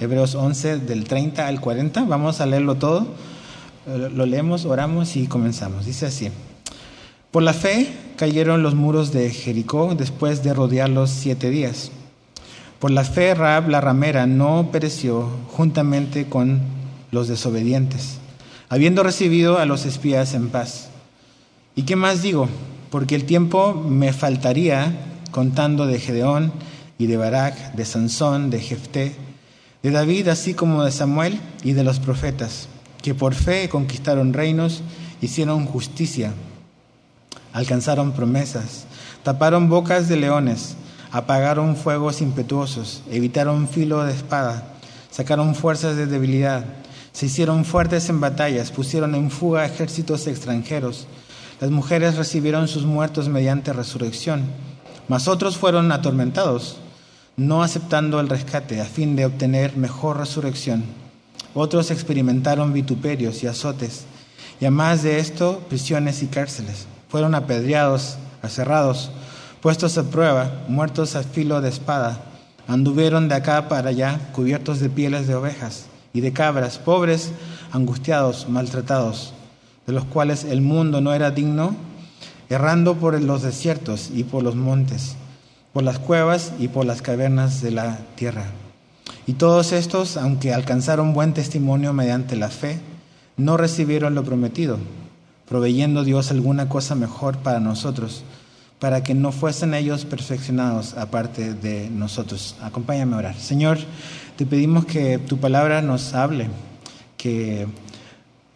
Hebreos 11 del 30 al 40. Vamos a leerlo todo. Eh, lo leemos, oramos y comenzamos. Dice así. Por la fe cayeron los muros de Jericó después de rodearlos siete días. Por la fe Raab la ramera no pereció juntamente con los desobedientes, habiendo recibido a los espías en paz. ¿Y qué más digo? Porque el tiempo me faltaría contando de Gedeón y de Barak, de Sansón, de Jefté, de David, así como de Samuel y de los profetas, que por fe conquistaron reinos, hicieron justicia, alcanzaron promesas, taparon bocas de leones, apagaron fuegos impetuosos, evitaron filo de espada, sacaron fuerzas de debilidad, se hicieron fuertes en batallas, pusieron en fuga ejércitos extranjeros. Las mujeres recibieron sus muertos mediante resurrección, mas otros fueron atormentados, no aceptando el rescate a fin de obtener mejor resurrección. Otros experimentaron vituperios y azotes, y además de esto, prisiones y cárceles. Fueron apedreados, aserrados, puestos a prueba, muertos a filo de espada. Anduvieron de acá para allá, cubiertos de pieles de ovejas y de cabras, pobres, angustiados, maltratados, de los cuales el mundo no era digno, errando por los desiertos y por los montes, por las cuevas y por las cavernas de la tierra. Y todos estos, aunque alcanzaron buen testimonio mediante la fe, no recibieron lo prometido proveyendo Dios alguna cosa mejor para nosotros, para que no fuesen ellos perfeccionados aparte de nosotros. Acompáñame a orar. Señor, te pedimos que tu palabra nos hable, que,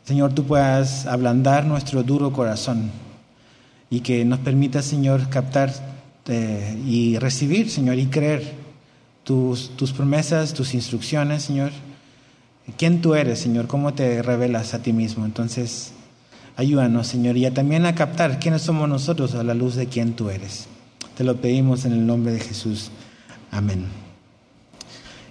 Señor, tú puedas ablandar nuestro duro corazón y que nos permita, Señor, captar eh, y recibir, Señor, y creer tus, tus promesas, tus instrucciones, Señor. ¿Quién tú eres, Señor? ¿Cómo te revelas a ti mismo? Entonces, Ayúdanos, Señor, y también a captar quiénes somos nosotros a la luz de quién tú eres. Te lo pedimos en el nombre de Jesús. Amén.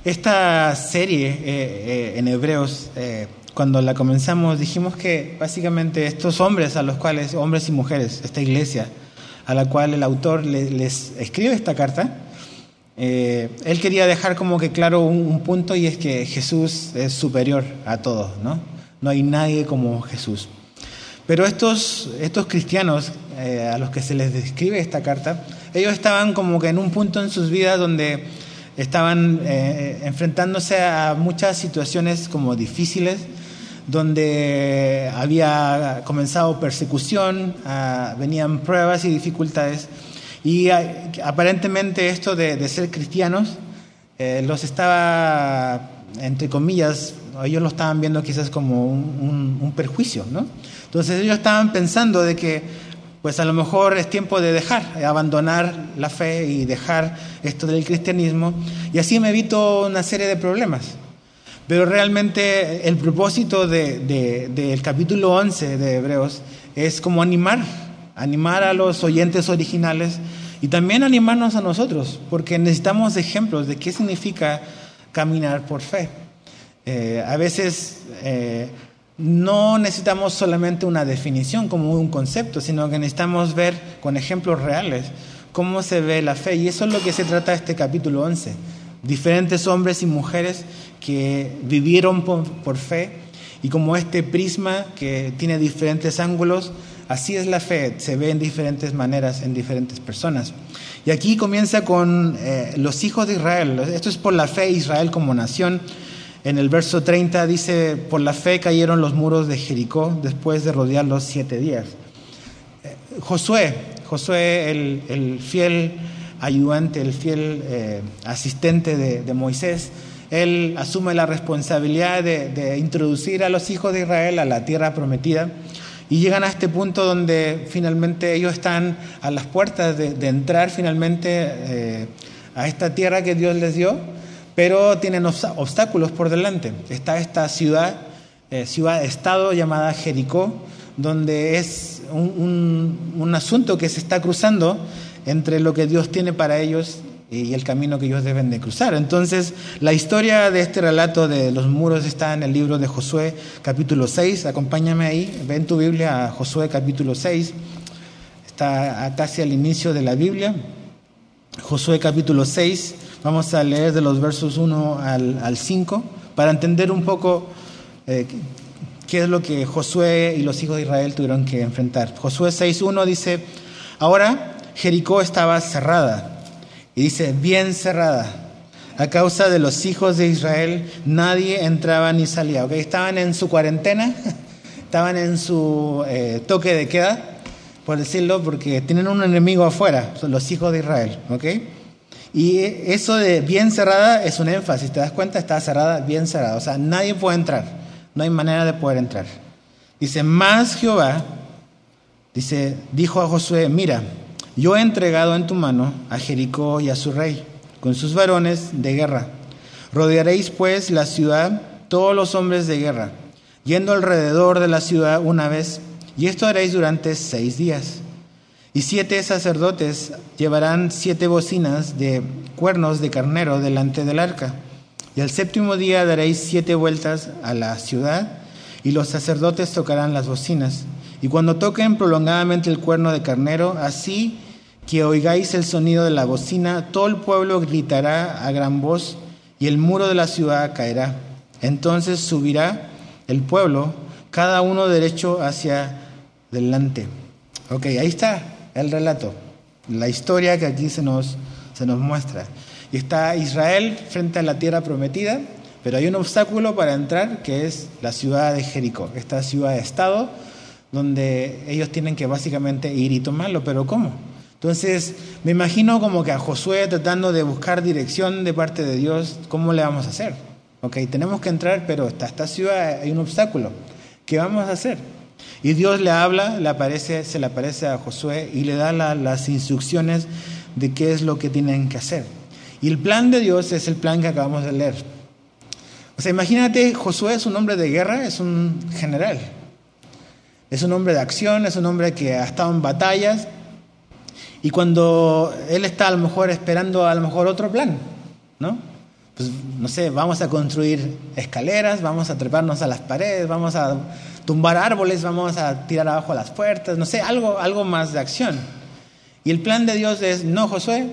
Esta serie eh, eh, en Hebreos, eh, cuando la comenzamos, dijimos que básicamente estos hombres a los cuales, hombres y mujeres, esta iglesia, a la cual el autor les, escribe esta carta, él quería dejar como que claro un, un, punto y es que Jesús es superior a todos, ¿no? No hay nadie como Jesús. Pero estos, estos cristianos eh, a los que se les describe esta carta, ellos estaban como que en un punto en sus vidas donde estaban eh, enfrentándose a muchas situaciones como difíciles, donde había comenzado persecución, ah, venían pruebas y dificultades, y ah, aparentemente esto de, ser cristianos eh, los estaba, entre comillas, ellos lo estaban viendo quizás como un, perjuicio, ¿no? Entonces ellos estaban pensando de que pues a lo mejor es tiempo de dejar, abandonar la fe y dejar esto del cristianismo, y así me evito una serie de problemas. Pero realmente el propósito del capítulo 11 de Hebreos es como animar, animar a los oyentes originales y también animarnos a nosotros, porque necesitamos ejemplos de qué significa caminar por fe. Eh, a veces eh, no necesitamos solamente una definición como un concepto, sino que necesitamos ver con ejemplos reales cómo se ve la fe. Y eso es lo que se trata de este capítulo 11. Diferentes hombres y mujeres que vivieron por, fe y como este prisma que tiene diferentes ángulos, así es la fe, se ve en diferentes maneras en diferentes personas. Y aquí comienza con eh, los hijos de Israel. Esto es por la fe Israel como nación en el verso 30 dice, por la fe cayeron los muros de Jericó después de rodearlos siete días. Eh, Josué, Josué el, fiel ayudante, el fiel eh, asistente de, Moisés, él asume la responsabilidad de, introducir a los hijos de Israel a la tierra prometida y llegan a este punto donde finalmente ellos están a las puertas de, entrar finalmente eh, a esta tierra que Dios les dio pero tienen obstáculos por delante. Está esta ciudad, eh, ciudad-estado llamada Jericó, donde es un, asunto que se está cruzando entre lo que Dios tiene para ellos y el camino que ellos deben de cruzar. Entonces, la historia de este relato de los muros está en el libro de Josué capítulo 6. Acompáñame ahí, ven tu Biblia a Josué capítulo 6. Está casi al inicio de la Biblia. Josué capítulo 6 Vamos a leer de los versos 1 al, 5 para entender un poco eh, qué es lo que Josué y los hijos de Israel tuvieron que enfrentar. Josué 6.1 dice, ahora Jericó estaba cerrada, y dice, bien cerrada. A causa de los hijos de Israel, nadie entraba ni salía. ¿okay? Estaban en su cuarentena, estaban en su eh, toque de queda, por decirlo, porque tienen un enemigo afuera, son los hijos de Israel. ¿okay? Y eso de bien cerrada es un énfasis, te das cuenta, está cerrada, bien cerrada. O sea, nadie puede entrar, no hay manera de poder entrar. Dice, más Jehová, dice, dijo a Josué, mira, yo he entregado en tu mano a Jericó y a su rey, con sus varones de guerra. Rodearéis pues la ciudad, todos los hombres de guerra, yendo alrededor de la ciudad una vez, y esto haréis durante seis días. Y siete sacerdotes llevarán siete bocinas de cuernos de carnero delante del arca. Y al séptimo día daréis siete vueltas a la ciudad, y los sacerdotes tocarán las bocinas. Y cuando toquen prolongadamente el cuerno de carnero, así que oigáis el sonido de la bocina, todo el pueblo gritará a gran voz, y el muro de la ciudad caerá. Entonces subirá el pueblo, cada uno derecho hacia delante. Ok, ahí está el relato, la historia que aquí se nos, se nos muestra. Y está Israel frente a la tierra prometida, pero hay un obstáculo para entrar que es la ciudad de Jericó, esta ciudad de estado donde ellos tienen que básicamente ir y tomarlo, pero ¿cómo? Entonces, me imagino como que a Josué tratando de buscar dirección de parte de Dios, ¿cómo le vamos a hacer? Ok, tenemos que entrar, pero hasta esta ciudad hay un obstáculo. ¿Qué vamos a hacer? Y Dios le habla, le aparece, se le aparece a Josué y le da las instrucciones de qué es lo que tienen que hacer. Y el plan de Dios es el plan que acabamos de leer. O sea, imagínate, Josué es un hombre de guerra, es un general. Es un hombre de acción, es un hombre que ha estado en batallas. Y cuando él está a lo mejor esperando a lo mejor otro plan, ¿no? Pues no sé, vamos a construir escaleras, vamos a treparnos a las paredes, vamos a tumbar árboles, vamos a tirar abajo las puertas, no sé, algo, algo más de acción. Y el plan de Dios es, no, Josué,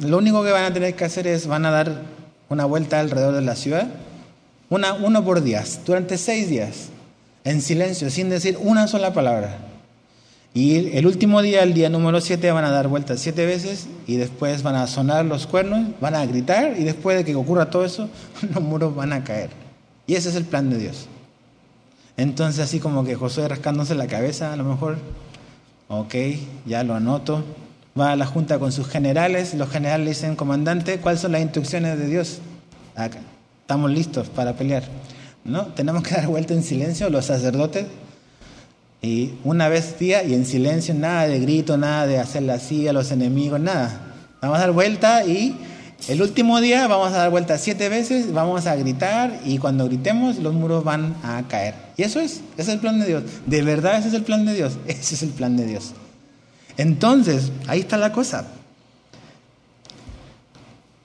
lo único que van a tener que hacer es, van a dar una vuelta alrededor de la ciudad, una, uno por día, durante seis días, en silencio, sin decir una sola palabra. Y el último día, el día número siete, van a dar vueltas siete veces y después van a sonar los cuernos, van a gritar y después de que ocurra todo eso, los muros van a caer. Y ese es el plan de Dios. Entonces así como que Josué rascándose la cabeza a lo mejor, ok, ya lo anoto, va a la junta con sus generales, los generales le dicen, comandante, ¿cuáles son las instrucciones de Dios? Acá, estamos listos para pelear. ¿No? Tenemos que dar vuelta en silencio los sacerdotes y una vez día y en silencio, nada de grito, nada de hacerle así a los enemigos, nada. Vamos a dar vuelta y el último día vamos a dar vuelta siete veces, vamos a gritar y cuando gritemos los muros van a caer. Y eso es, ese es el plan de Dios. De verdad ese es el plan de Dios. Ese es el plan de Dios. Entonces, ahí está la cosa.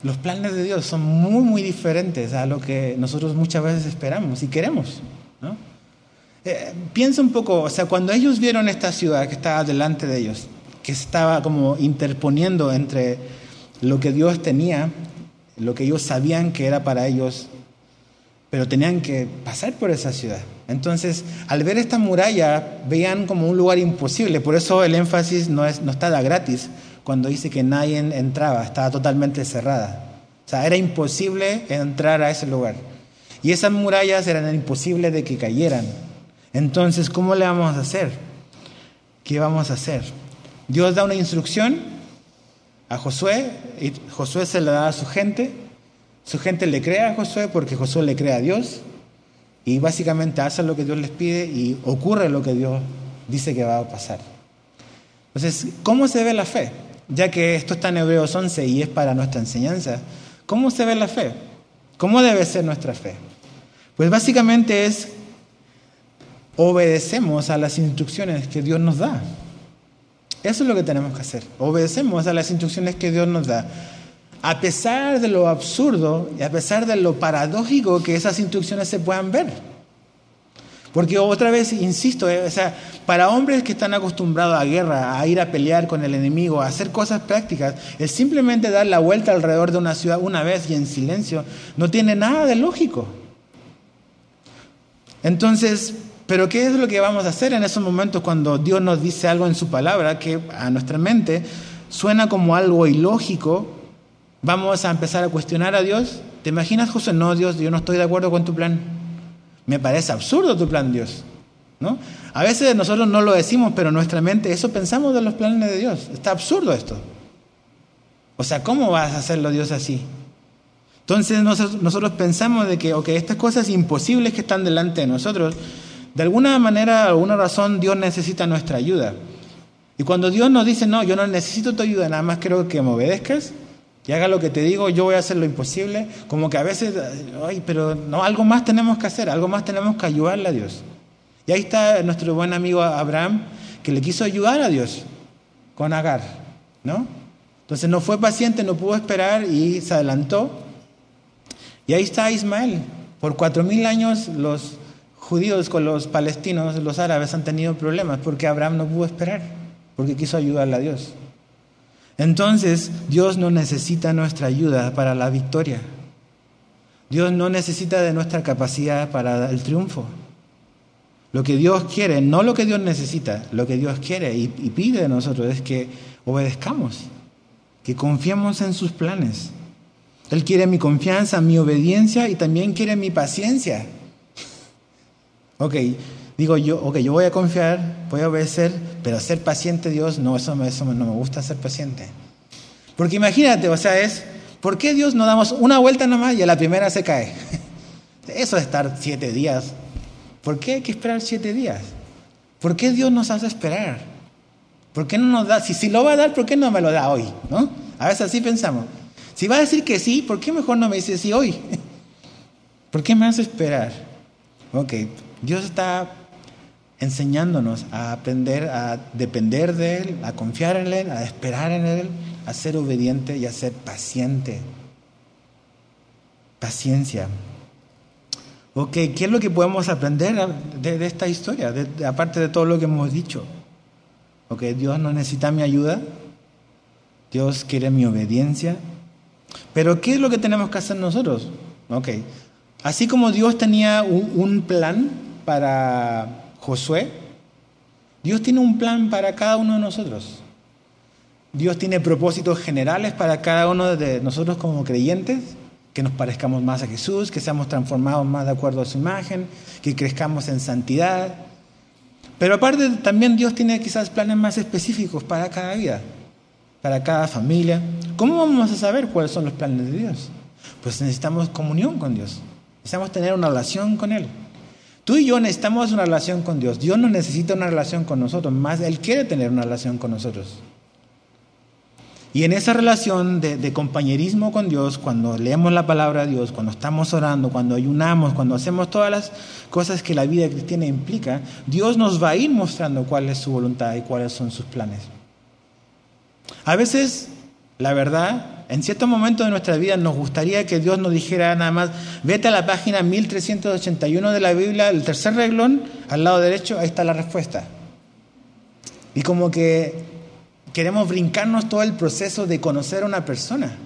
Los planes de Dios son muy, muy diferentes a lo que nosotros muchas veces esperamos y queremos. ¿no? Eh, piensa un poco, o sea, cuando ellos vieron esta ciudad que estaba delante de ellos, que estaba como interponiendo entre lo que Dios tenía, lo que ellos sabían que era para ellos, pero tenían que pasar por esa ciudad. Entonces, al ver esta muralla, veían como un lugar imposible, por eso el énfasis no, es, no está de gratis cuando dice que nadie entraba, estaba totalmente cerrada. O sea, era imposible entrar a ese lugar. Y esas murallas eran imposibles de que cayeran. Entonces, ¿cómo le vamos a hacer? ¿Qué vamos a hacer? Dios da una instrucción a Josué, y Josué se le da a su gente, su gente le cree a Josué porque Josué le cree a Dios, y básicamente hace lo que Dios les pide y ocurre lo que Dios dice que va a pasar. Entonces, ¿cómo se ve la fe? Ya que esto está en Hebreos 11 y es para nuestra enseñanza, ¿cómo se ve la fe? ¿Cómo debe ser nuestra fe? Pues básicamente es obedecemos a las instrucciones que Dios nos da. Eso es lo que tenemos que hacer. Obedecemos a las instrucciones que Dios nos da. A pesar de lo absurdo y a pesar de lo paradójico que esas instrucciones se puedan ver. Porque otra vez, insisto, eh, o sea, para hombres que están acostumbrados a guerra, a ir a pelear con el enemigo, a hacer cosas prácticas, el simplemente dar la vuelta alrededor de una ciudad una vez y en silencio no tiene nada de lógico. Entonces, pero ¿qué es lo que vamos a hacer en esos momentos cuando Dios nos dice algo en su palabra que a nuestra mente suena como algo ilógico? Vamos a empezar a cuestionar a Dios. ¿Te imaginas, José? No, Dios, yo no estoy de acuerdo con tu plan. Me parece absurdo tu plan, Dios. ¿no? A veces nosotros no lo decimos, pero nuestra mente eso pensamos de los planes de Dios. Está absurdo esto. O sea, ¿cómo vas a hacerlo Dios así? Entonces nosotros pensamos de que, ok, estas cosas imposibles que están delante de nosotros, de alguna manera, alguna razón, Dios necesita nuestra ayuda. Y cuando Dios nos dice, no, yo no necesito tu ayuda, nada más quiero que me obedezcas, y haga lo que te digo, yo voy a hacer lo imposible, como que a veces, ay, pero no, algo más tenemos que hacer, algo más tenemos que ayudarle a Dios. Y ahí está nuestro buen amigo Abraham, que le quiso ayudar a Dios con Agar, ¿no? Entonces no fue paciente, no pudo esperar y se adelantó. Y ahí está Ismael. Por cuatro mil años los judíos con los palestinos, los árabes han tenido problemas porque Abraham no pudo esperar, porque quiso ayudarle a Dios. Entonces, Dios no necesita nuestra ayuda para la victoria. Dios no necesita de nuestra capacidad para el triunfo. Lo que Dios quiere, no lo que Dios necesita, lo que Dios quiere y, pide de nosotros es que obedezcamos, que confiemos en sus planes. Él quiere mi confianza, mi obediencia y también quiere mi paciencia. Ok, digo yo, ok, yo voy a confiar, voy a obedecer, pero ser paciente, Dios, no, eso, eso no me gusta ser paciente. Porque imagínate, o sea, es, ¿por qué Dios no damos una vuelta nomás y a la primera se cae? Eso es estar siete días. ¿Por qué hay que esperar siete días? ¿Por qué Dios nos hace esperar? ¿Por qué no nos da? Si, si lo va a dar, ¿por qué no me lo da hoy? ¿No? A veces así pensamos. Si va a decir que sí, ¿por qué mejor no me dice sí hoy? ¿Por qué me hace esperar? Ok, Dios está enseñándonos a aprender a depender de Él, a confiar en Él, a esperar en Él, a ser obediente y a ser paciente. Paciencia. Ok, ¿qué es lo que podemos aprender de, esta historia, aparte de todo lo que hemos dicho? Ok, Dios no necesita mi ayuda, Dios quiere mi obediencia, pero ¿qué es lo que tenemos que hacer nosotros? Ok, así como Dios tenía un plan para Josué, Dios tiene un plan para cada uno de nosotros. Dios tiene propósitos generales para cada uno de nosotros como creyentes, que nos parezcamos más a Jesús, que seamos transformados más de acuerdo a su imagen, que crezcamos en santidad. Pero aparte también Dios tiene quizás planes más específicos para cada vida, para cada familia. ¿Cómo vamos a saber cuáles son los planes de Dios? Pues necesitamos comunión con Dios, necesitamos tener una relación con Él. Tú y yo necesitamos una relación con Dios. Dios no necesita una relación con nosotros, más Él quiere tener una relación con nosotros. Y en esa relación de, compañerismo con Dios, cuando leemos la palabra de Dios, cuando estamos orando, cuando ayunamos, cuando hacemos todas las cosas que la vida cristiana implica, Dios nos va a ir mostrando cuál es su voluntad y cuáles son sus planes. A veces, la verdad, en ciertos momentos de nuestra vida nos gustaría que Dios nos dijera nada más, vete a la página 1381 de la Biblia, el tercer reglón, al lado derecho, ahí está la respuesta. Y como que queremos brincarnos todo el proceso de conocer a una persona.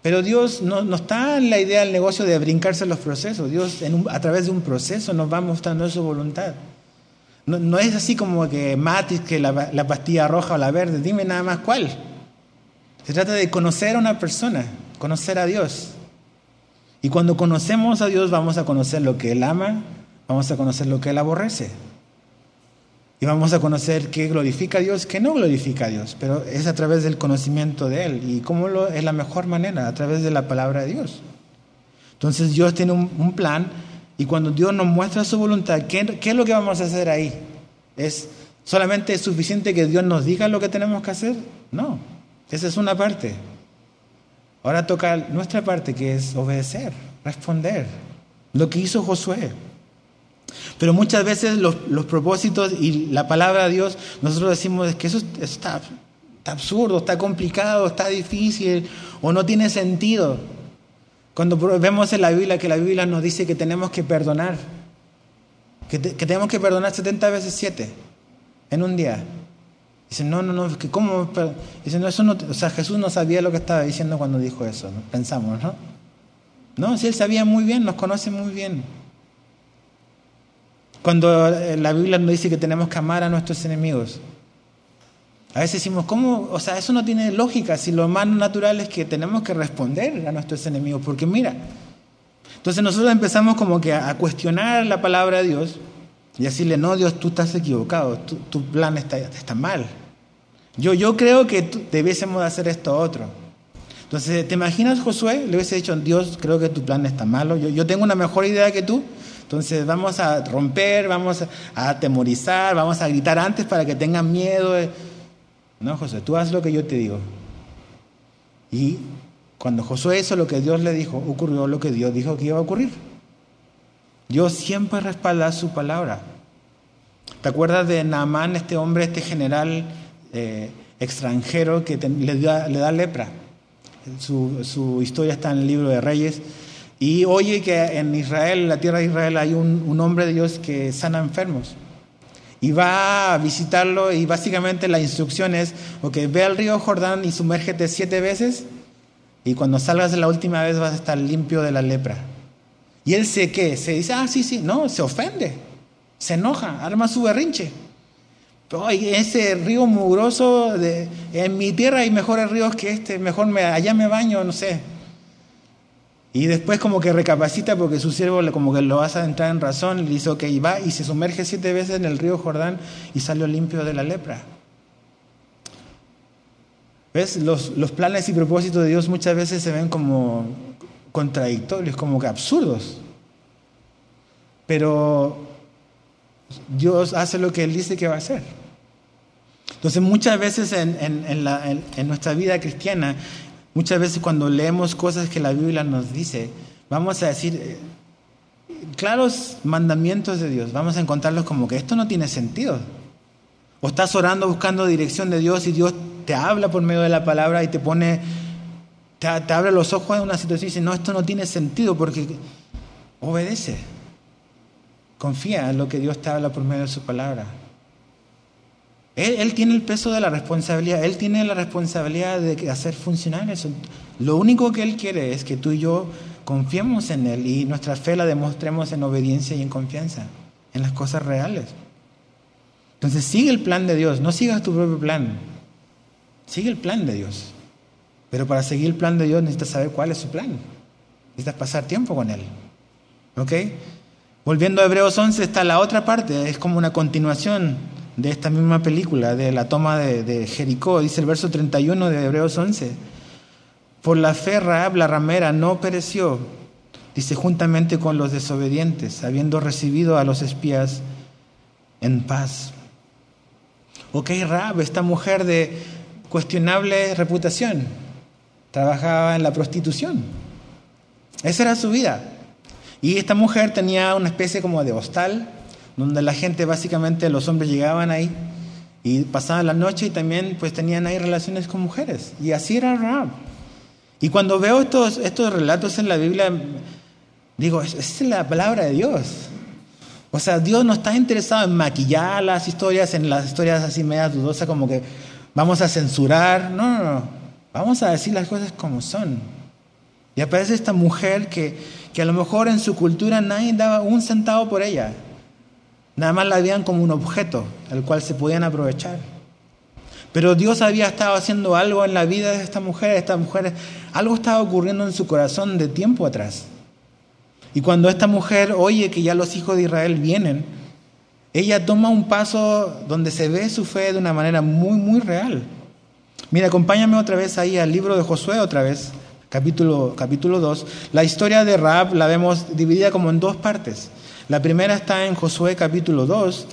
Pero Dios no, está en la idea del negocio de brincarse los procesos. Dios a través de un proceso nos va mostrando su voluntad. No, es así como que Matis, que la, la pastilla roja o la verde, dime nada más cuál. Se trata de conocer a una persona, conocer a Dios. Y cuando conocemos a Dios vamos a conocer lo que Él ama, vamos a conocer lo que Él aborrece. Y vamos a conocer qué glorifica a Dios, qué no glorifica a Dios. Pero es a través del conocimiento de Él. ¿Y cómo lo, es la mejor manera? A través de la palabra de Dios. Entonces Dios tiene un, plan y cuando Dios nos muestra su voluntad, ¿qué, ¿qué es lo que vamos a hacer ahí? ¿Es solamente suficiente que Dios nos diga lo que tenemos que hacer? No. Esa es una parte. Ahora toca nuestra parte, que es obedecer, responder. Lo que hizo Josué. Pero muchas veces los, propósitos y la palabra de Dios, nosotros decimos que eso, está, absurdo, está complicado, está difícil o no tiene sentido. Cuando vemos en la Biblia que la Biblia nos dice que tenemos que perdonar. que, tenemos que perdonar 70 veces 7 en un día. Dicen, no, no, no, que ¿cómo? Dicen, no, eso no, o sea, Jesús no sabía lo que estaba diciendo cuando dijo eso, pensamos, ¿no? No, si él sabía muy bien, nos conoce muy bien. Cuando eh, la Biblia nos dice que tenemos que amar a nuestros enemigos, a veces decimos, ¿cómo? O sea, eso no tiene lógica si lo más natural es que tenemos que responder a nuestros enemigos, porque mira, entonces nosotros empezamos como que a, cuestionar la palabra de Dios y decirle, no, Dios, tú estás equivocado, tu, plan está, está mal. Yo, yo creo que debiésemos hacer esto otro. Entonces, ¿te imaginas Josué? Le hubiese dicho, Dios, creo que tu plan está malo, yo, yo tengo una mejor idea que tú, entonces vamos a romper, vamos a atemorizar, vamos a gritar antes para que tengan miedo. No, José, tú haz lo que yo te digo. Y cuando Josué hizo lo que Dios le dijo, ocurrió lo que Dios dijo que iba a ocurrir. Dios siempre respalda su palabra. ¿Te acuerdas de Naamán, este hombre, este general eh, extranjero que le, da, le, da, lepra? Su, historia está en el libro de Reyes. Y oye que en Israel, en la tierra de Israel, hay un, un hombre de Dios que sana enfermos. Y va a visitarlo y básicamente la instrucción es, ok, ve al río Jordán y sumérgete siete veces y cuando salgas de la última vez vas a estar limpio de la lepra. Y él se qué, se dice, ah, sí, sí, no, se ofende, se enoja, arma su berrinche. Ay, ese río mugroso, de, en mi tierra hay mejores ríos que este, mejor me, allá me baño, no sé. Y después como que recapacita porque su siervo como que lo hace entrar en razón le dice, ok, va y se sumerge siete veces en el río Jordán y salió limpio de la lepra. ¿Ves? Los, los planes y propósitos de Dios muchas veces se ven como contradictorios, como que absurdos. Pero Dios hace lo que Él dice que va a hacer. Entonces muchas veces en, en, en, nuestra vida cristiana Muchas veces cuando leemos cosas que la Biblia nos dice, vamos a decir, eh, claros mandamientos de Dios, vamos a encontrarlos como que esto no tiene sentido. O estás orando buscando dirección de Dios y Dios te habla por medio de la palabra y te pone, te, abre los ojos en una situación y dice, no, esto no tiene sentido porque obedece. Confía en lo que Dios te habla por medio de su palabra. Él, tiene el peso de la responsabilidad, Él tiene la responsabilidad de hacer funcionar eso. Lo único que Él quiere es que tú y yo confiemos en Él y nuestra fe la demostremos en obediencia y en confianza, en las cosas reales. Entonces sigue el plan de Dios, no sigas tu propio plan, sigue el plan de Dios. Pero para seguir el plan de Dios necesitas saber cuál es su plan, necesitas pasar tiempo con Él. ¿Ok? Volviendo a Hebreos 11 está la otra parte, es como una continuación de esta misma película, de la toma de, Jericó, dice el verso 31 de Hebreos 11. Por la fe Raab la ramera no pereció, dice juntamente con los desobedientes, habiendo recibido a los espías en paz. Ok, Raab, esta mujer de cuestionable reputación, trabajaba en la prostitución. Esa era su vida. Y esta mujer tenía una especie como de hostal donde la gente básicamente, los hombres llegaban ahí y pasaban la noche y también pues tenían ahí relaciones con mujeres. Y así era. Y cuando veo estos, estos relatos en la Biblia, digo, esa es la palabra de Dios. O sea, Dios no está interesado en maquillar las historias, en las historias así medias dudosas, como que vamos a censurar. No, no, no. Vamos a decir las cosas como son. Y aparece esta mujer que, que a lo mejor en su cultura nadie daba un centavo por ella. Nada más la veían como un objeto al cual se podían aprovechar. Pero Dios había estado haciendo algo en la vida de esta mujer, esta mujer, algo estaba ocurriendo en su corazón de tiempo atrás. Y cuando esta mujer oye que ya los hijos de Israel vienen, ella toma un paso donde se ve su fe de una manera muy, muy real. Mira, acompáñame otra vez ahí al libro de Josué, otra vez, capítulo, capítulo 2. La historia de Raab la vemos dividida como en dos partes. La primera está en Josué capítulo 2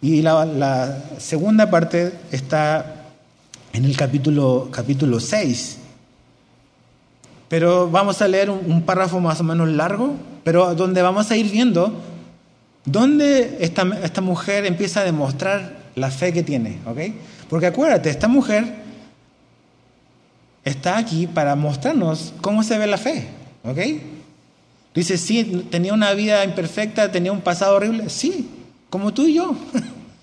y la, segunda parte está en el capítulo, capítulo 6. Pero vamos a leer un, párrafo más o menos largo, pero donde vamos a ir viendo dónde esta, esta mujer empieza a demostrar la fe que tiene. ¿ok? Porque acuérdate, esta mujer está aquí para mostrarnos cómo se ve la fe. ¿ok? Dice, sí, tenía una vida imperfecta, tenía un pasado horrible. Sí, como tú y yo.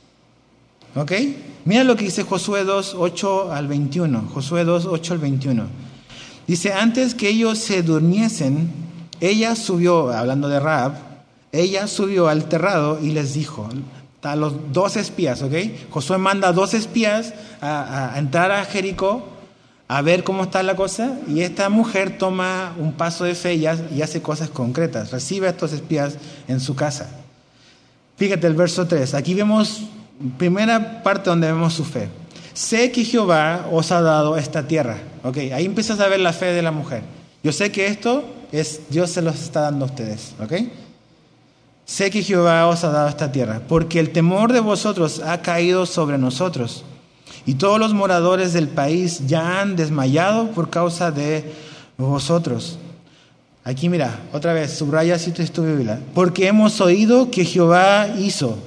¿Ok? Mira lo que dice Josué 2, 8 al 21. Josué 2, 8 al 21. Dice, antes que ellos se durmiesen, ella subió, hablando de Raab, ella subió al terrado y les dijo, a los dos espías, ¿ok? Josué manda a dos espías a, a entrar a Jericó a ver cómo está la cosa y esta mujer toma un paso de fe y, hace cosas concretas, recibe a estos espías en su casa. Fíjate el verso 3, aquí vemos, primera parte donde vemos su fe. Sé que Jehová os ha dado esta tierra. Ok, ahí empiezas a ver la fe de la mujer. Yo sé que esto es, Dios se los está dando a ustedes. Ok. Sé que Jehová os ha dado esta tierra, porque el temor de vosotros ha caído sobre nosotros y todos los moradores del país ya han desmayado por causa de vosotros. Aquí mira, otra vez, subraya si tu Biblia. Porque hemos oído que Jehová hizo.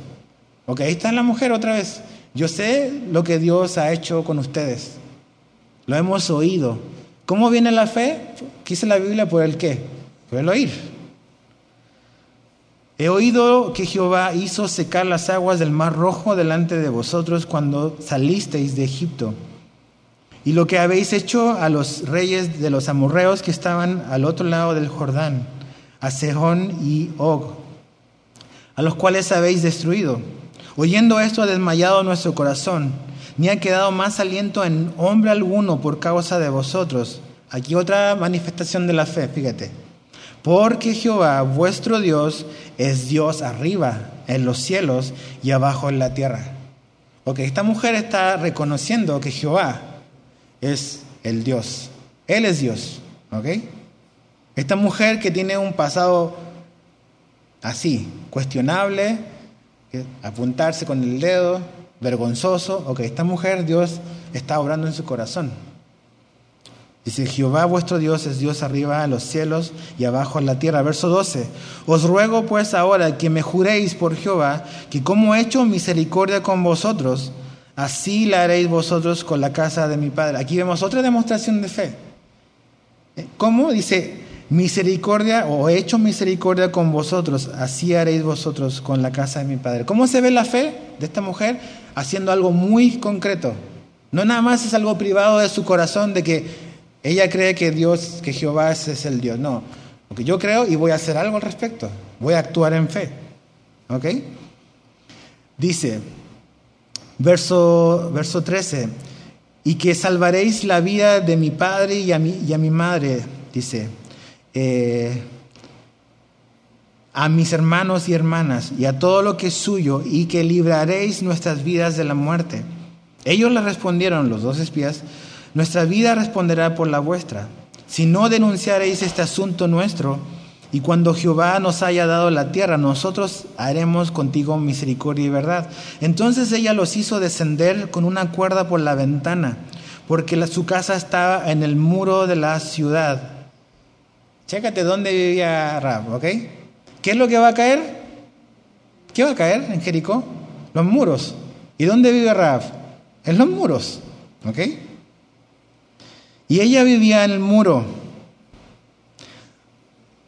Ok, ahí está la mujer otra vez. Yo sé lo que Dios ha hecho con ustedes. Lo hemos oído. ¿Cómo viene la fe? Quise la Biblia por el qué? Por el oír. He oído que Jehová hizo secar las aguas del mar rojo delante de vosotros cuando salisteis de Egipto. Y lo que habéis hecho a los reyes de los amorreos que estaban al otro lado del Jordán, a Sehón y Og, a los cuales habéis destruido. Oyendo esto ha desmayado nuestro corazón, ni ha quedado más aliento en hombre alguno por causa de vosotros. Aquí otra manifestación de la fe, fíjate. Porque Jehová, vuestro Dios, es Dios arriba en los cielos y abajo en la tierra. Ok, esta mujer está reconociendo que Jehová es el Dios. Él es Dios. Ok. Esta mujer que tiene un pasado así, cuestionable, apuntarse con el dedo, vergonzoso. Ok, esta mujer Dios está obrando en su corazón. Dice, Jehová vuestro Dios es Dios arriba en los cielos y abajo en la tierra. Verso 12. Os ruego pues ahora que me juréis por Jehová, que como he hecho misericordia con vosotros, así la haréis vosotros con la casa de mi Padre. Aquí vemos otra demostración de fe. Eh, ¿Cómo? Dice, misericordia o he hecho misericordia con vosotros, así haréis vosotros con la casa de mi Padre. ¿Cómo se ve la fe de esta mujer? Haciendo algo muy concreto. No nada más es algo privado de su corazón de que ella cree que Dios, que Jehová es, el Dios. No, porque yo creo y voy a hacer algo al respecto. Voy a actuar en fe. ¿Ok? Dice, verso, verso 13, y que salvaréis la vida de mi padre y a mi, y a mi madre, dice, eh, a mis hermanos y hermanas y a todo lo que es suyo, y que libraréis nuestras vidas de la muerte. Ellos le respondieron, los dos espías, nuestra vida responderá por la vuestra. Si no denunciaréis este asunto nuestro, y cuando Jehová nos haya dado la tierra, nosotros haremos contigo misericordia y verdad. Entonces ella los hizo descender con una cuerda por la ventana, porque su casa estaba en el muro de la ciudad. Chécate dónde vivía Rab, ¿ok? ¿Qué es lo que va a caer? ¿Qué va a caer en Jericó? Los muros. ¿Y dónde vive Rab? En los muros, ¿ok? Y ella vivía en el muro.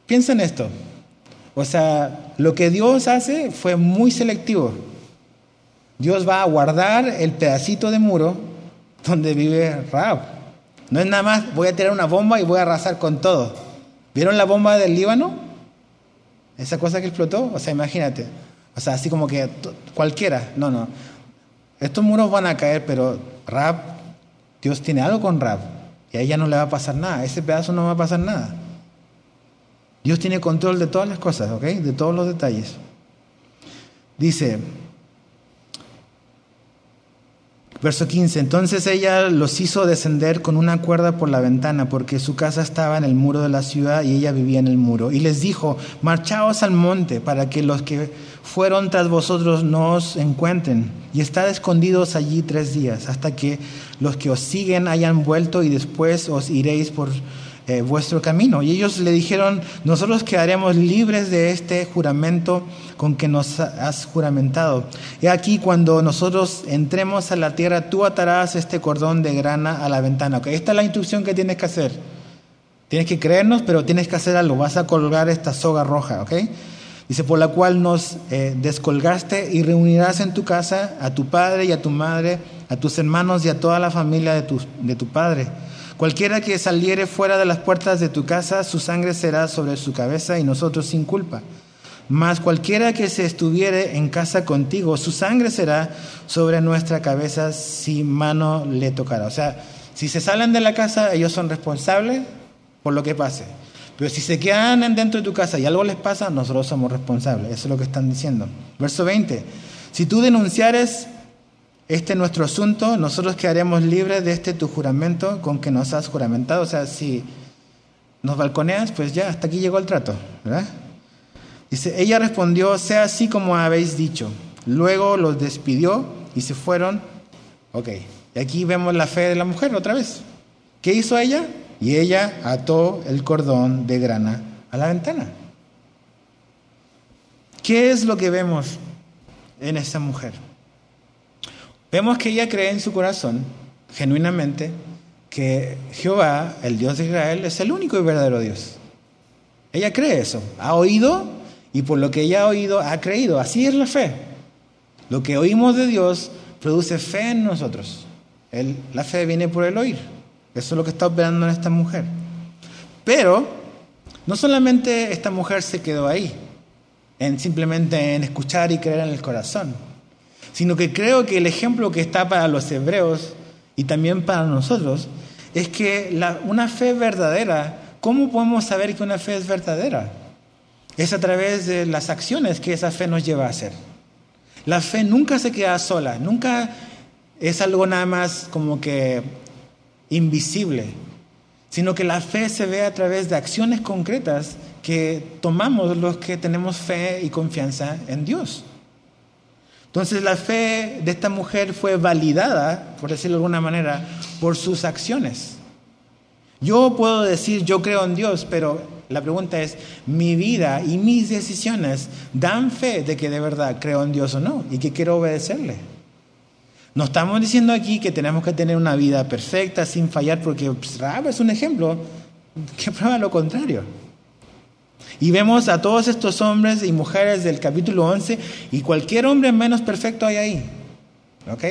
Piensa en esto. O sea, lo que Dios hace fue muy selectivo. Dios va a guardar el pedacito de muro donde vive Raab. No es nada más, voy a tirar una bomba y voy a arrasar con todo. ¿Vieron la bomba del Líbano? Esa cosa que explotó. O sea, imagínate. O sea, así como que cualquiera. No, no. Estos muros van a caer, pero Raab, Dios tiene algo con Raab. Y a ella no le va a pasar nada, ese pedazo no va a pasar nada. Dios tiene control de todas las cosas, ¿ok? De todos los detalles. Dice, verso 15, entonces ella los hizo descender con una cuerda por la ventana, porque su casa estaba en el muro de la ciudad y ella vivía en el muro. Y les dijo, marchaos al monte para que los que fueron tras vosotros no os encuentren, y estad escondidos allí tres días, hasta que los que os siguen hayan vuelto y después os iréis por eh, vuestro camino. Y ellos le dijeron, nosotros quedaremos libres de este juramento con que nos has juramentado. Y aquí cuando nosotros entremos a la tierra, tú atarás este cordón de grana a la ventana. ¿Okay? Esta es la instrucción que tienes que hacer. Tienes que creernos, pero tienes que hacer algo. Vas a colgar esta soga roja, ¿ok? Dice, por la cual nos eh, descolgaste y reunirás en tu casa a tu padre y a tu madre, a tus hermanos y a toda la familia de tu, de tu padre. Cualquiera que saliere fuera de las puertas de tu casa, su sangre será sobre su cabeza y nosotros sin culpa. Mas cualquiera que se estuviere en casa contigo, su sangre será sobre nuestra cabeza si mano le tocará. O sea, si se salen de la casa, ellos son responsables por lo que pase. Pero si se quedan dentro de tu casa y algo les pasa, nosotros somos responsables. Eso es lo que están diciendo. Verso 20. Si tú denunciares este nuestro asunto, nosotros quedaremos libres de este tu juramento con que nos has juramentado. O sea, si nos balconeas, pues ya, hasta aquí llegó el trato, ¿verdad? Dice, ella respondió, sea así como habéis dicho. Luego los despidió y se fueron. Ok, y aquí vemos la fe de la mujer otra vez. ¿Qué hizo ella? Y ella ató el cordón de grana a la ventana. ¿Qué es lo que vemos en esta mujer? Vemos que ella cree en su corazón, genuinamente, que Jehová, el Dios de Israel, es el único y verdadero Dios. Ella cree eso. Ha oído y por lo que ella ha oído, ha creído. Así es la fe. Lo que oímos de Dios produce fe en nosotros. la fe viene por el oír. Eso es lo que está operando en esta mujer. Pero no solamente esta mujer se quedó ahí, en simplemente en escuchar y creer en el corazón, sino que creo que el ejemplo que está para los hebreos y también para nosotros es que una fe verdadera, ¿cómo podemos saber que una fe es verdadera? es a través de las acciones que esa fe nos lleva a hacer. La fe nunca se queda sola, nunca es algo nada más como que invisible, sino que la fe se ve a través de acciones concretas que tomamos los que tenemos fe y confianza en Dios. Entonces la fe de esta mujer fue validada, por decirlo de alguna manera, por sus acciones. Yo puedo decir, yo creo en Dios, pero la pregunta es, ¿mi vida y mis decisiones dan fe de que de verdad creo en Dios o no y que quiero obedecerle? No estamos diciendo aquí que tenemos que tener una vida perfecta, sin fallar, porque pues, es un ejemplo que prueba lo contrario. Y vemos a todos estos hombres y mujeres del capítulo 11 y cualquier hombre menos perfecto hay ahí. ¿Ok?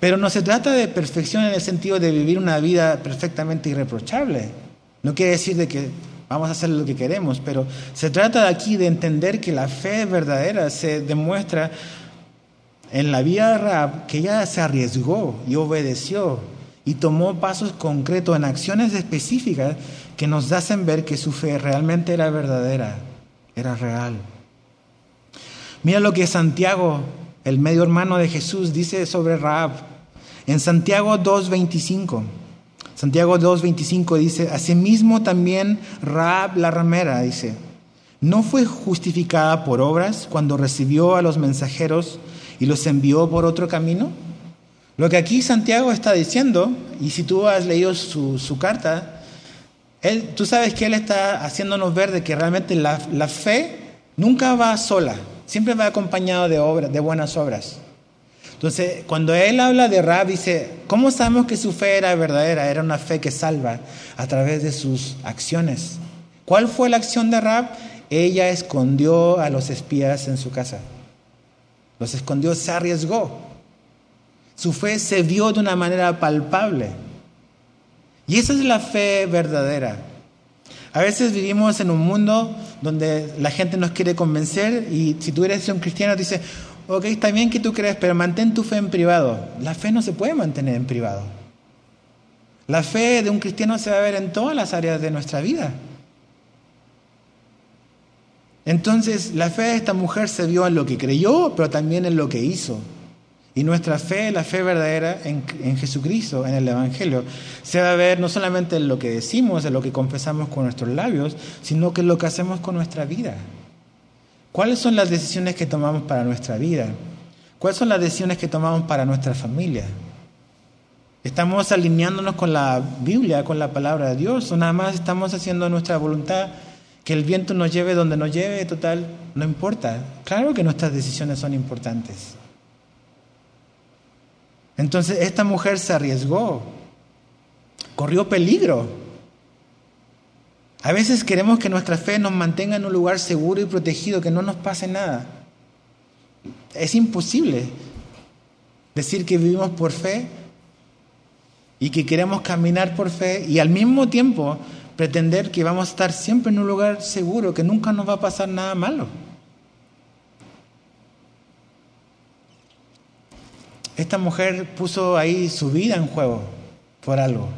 Pero no se trata de perfección en el sentido de vivir una vida perfectamente irreprochable. No quiere decir de que vamos a hacer lo que queremos, pero se trata aquí de entender que la fe verdadera se demuestra en la vida de Rab, que ella se arriesgó y obedeció y tomó pasos concretos en acciones específicas que nos hacen ver que su fe realmente era verdadera, era real. Mira lo que Santiago, el medio hermano de Jesús, dice sobre Raab. En Santiago 2.25. Santiago 2.25 dice, asimismo también Raab la ramera, dice, ¿no fue justificada por obras cuando recibió a los mensajeros y los envió por otro camino? Lo que aquí Santiago está diciendo, y si tú has leído su, carta, tú sabes que él está haciéndonos ver de que realmente la, fe nunca va sola, siempre va acompañado de, de buenas obras. Entonces, cuando él habla de Rab, dice, ¿cómo sabemos que su fe era verdadera? Era una fe que salva a través de sus acciones. ¿Cuál fue la acción de Rab? Ella escondió a los espías en su casa. Los escondió, se arriesgó. Su fe se vio de una manera palpable. Y esa es la fe verdadera. A veces vivimos en un mundo donde la gente nos quiere convencer y si tú eres un cristiano dice, ok, está bien que tú crees, pero mantén tu fe en privado. La fe no se puede mantener en privado. La fe de un cristiano se va a ver en todas las áreas de nuestra vida. Entonces, la fe de esta mujer se vio en lo que creyó, pero también en lo que hizo. Y nuestra fe, la fe verdadera en, en, Jesucristo, en el Evangelio, se va a ver no solamente en lo que decimos, en lo que confesamos con nuestros labios, sino que en lo que hacemos con nuestra vida. ¿Cuáles son las decisiones que tomamos para nuestra vida? ¿Cuáles son las decisiones que tomamos para nuestra familia? ¿Estamos alineándonos con la Biblia, con la palabra de Dios? ¿O nada más estamos haciendo nuestra voluntad? Que el viento nos lleve donde nos lleve, total, no importa. Claro que nuestras decisiones son importantes. Entonces esta mujer se arriesgó, corrió peligro A veces queremos que nuestra fe nos mantenga en un lugar seguro y protegido, que no nos pase nada. Es imposible decir que vivimos por fe y que queremos caminar por fe y al mismo tiempo pretender que vamos a estar siempre en un lugar seguro, que nunca nos va a pasar nada malo. Esta mujer puso ahí su vida en juego por algo.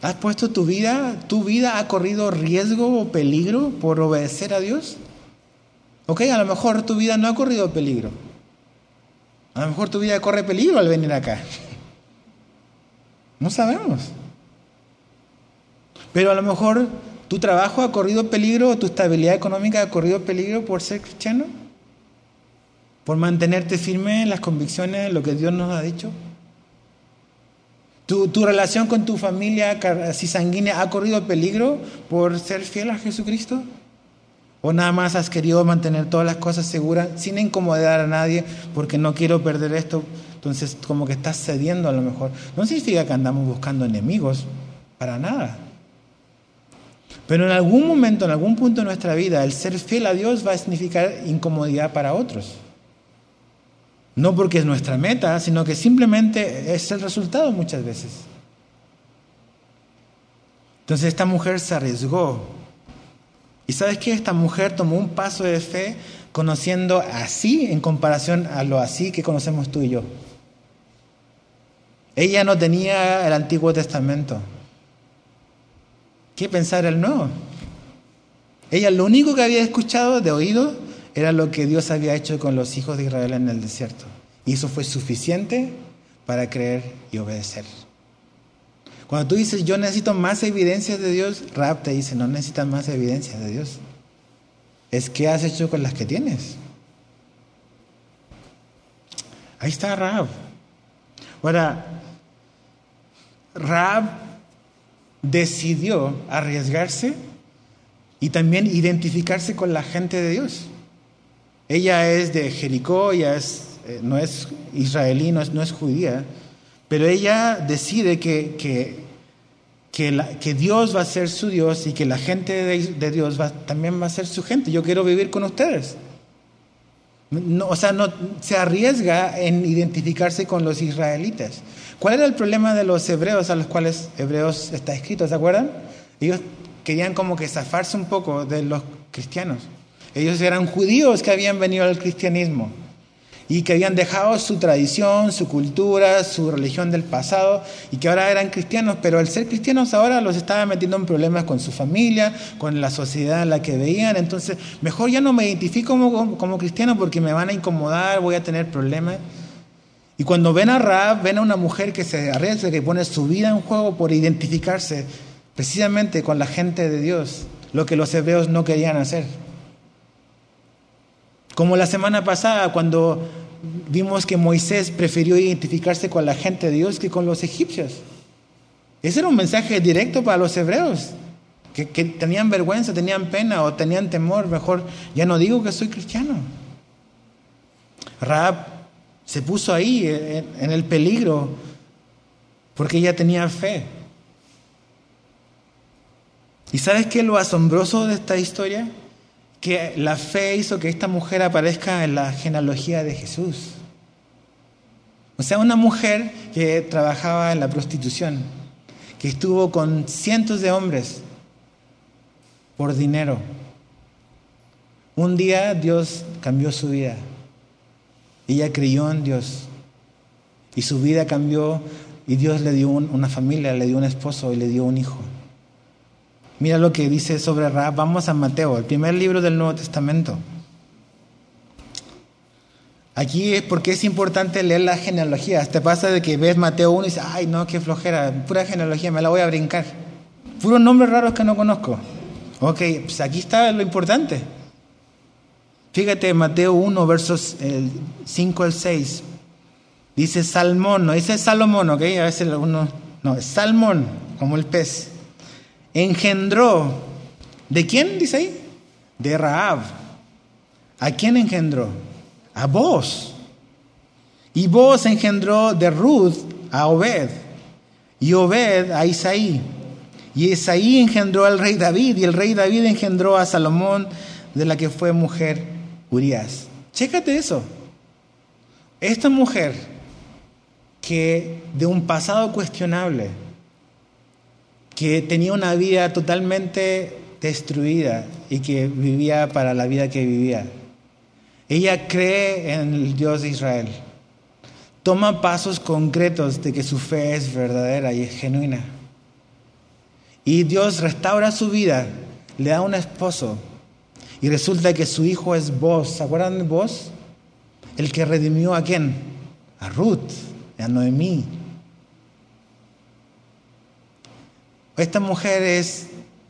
¿Has puesto tu vida, tu vida ha corrido riesgo o peligro por obedecer a Dios? Ok, a lo mejor tu vida no ha corrido peligro. A lo mejor tu vida corre peligro al venir acá. No sabemos. Pero a lo mejor tu trabajo ha corrido peligro o tu estabilidad económica ha corrido peligro por ser cristiano. Por mantenerte firme en las convicciones, en lo que Dios nos ha dicho. ¿Tu, tu relación con tu familia así sanguínea ha corrido peligro por ser fiel a Jesucristo? ¿O nada más has querido mantener todas las cosas seguras sin incomodar a nadie porque no quiero perder esto? Entonces como que estás cediendo a lo mejor. No significa que andamos buscando enemigos, para nada. Pero en algún momento, en algún punto de nuestra vida, el ser fiel a Dios va a significar incomodidad para otros. No porque es nuestra meta, sino que simplemente es el resultado muchas veces. Entonces esta mujer se arriesgó. ¿Y sabes qué? Esta mujer tomó un paso de fe conociendo así en comparación a lo así que conocemos tú y yo. Ella no tenía el Antiguo Testamento. ¿Qué pensar el nuevo? Ella lo único que había escuchado de oído era lo que Dios había hecho con los hijos de Israel en el desierto. Y eso fue suficiente para creer y obedecer. Cuando tú dices, yo necesito más evidencias de Dios, Rab te dice, no necesitas más evidencias de Dios. Es qué has hecho con las que tienes. Ahí está Rab. Ahora, Rab decidió arriesgarse y también identificarse con la gente de Dios. Ella es de Jericó, ella es, eh, no es israelí, no es, judía, pero ella decide que, que, Dios va a ser su Dios y que la gente de, Dios va, también va a ser su gente. Yo quiero vivir con ustedes. o sea, no, se arriesga en identificarse con los israelitas. ¿Cuál era el problema de los hebreos a los cuales hebreos está escrito? ¿Se acuerdan? Ellos querían como que zafarse un poco de los cristianos. Ellos eran judíos que habían venido al cristianismo y que habían dejado su tradición, su cultura, su religión del pasado y que ahora eran cristianos, pero al ser cristianos ahora los estaba metiendo en problemas con su familia, con la sociedad en la que veían, entonces mejor ya no me identifico como, como cristiano porque me van a incomodar, voy a tener problemas. Y cuando ven a Raab, ven a una mujer que se arriesga, que pone su vida en juego por identificarse precisamente con la gente de Dios, lo que los hebreos no querían hacer. Como la semana pasada, cuando vimos que Moisés prefirió identificarse con la gente de Dios que con los egipcios. Ese era un mensaje directo para los hebreos, que, tenían vergüenza, tenían pena o tenían temor. Mejor, ya no digo que soy cristiano. Raab se puso ahí en el peligro porque ella tenía fe. ¿Y sabes qué es lo asombroso de esta historia? que la fe hizo que esta mujer aparezca en la genealogía de Jesús. O sea, una mujer que trabajaba en la prostitución, que estuvo con cientos de hombres por dinero. Un día Dios cambió su vida. Ella creyó en Dios y su vida cambió y Dios le dio una familia, le dio un esposo y le dio un hijo. Mira lo que dice sobre Raab. Vamos a Mateo, el primer libro del Nuevo Testamento. Aquí es porque es importante leer la genealogía. Te pasa de que ves Mateo 1 y dices, ay, no, qué flojera, pura genealogía, me la voy a brincar. Puros nombres raros que no conozco. Ok, pues aquí está lo importante. Fíjate, Mateo 1, versos 5 al 6. Dice Salmón, no dice Salomón, ok, a veces uno, no, es Salmón, como el pez engendró. ¿De quién dice ahí? De Raab. ¿A quién engendró? A vos. Y vos engendró de Ruth a Obed. Y Obed a Isaí. Y Esaí engendró al rey David y el rey David engendró a Salomón de la que fue mujer Urias. Chécate eso. Esta mujer que de un pasado cuestionable, que tenía una vida totalmente destruida y que vivía para la vida que vivía. Ella cree en el Dios de Israel. Toma pasos concretos de que su fe es verdadera y es genuina. Y Dios restaura su vida, le da un esposo. Y resulta que su hijo es vos. ¿Se acuerdan de vos? El que redimió a quién? A Ruth, a Noemí. Esta mujer es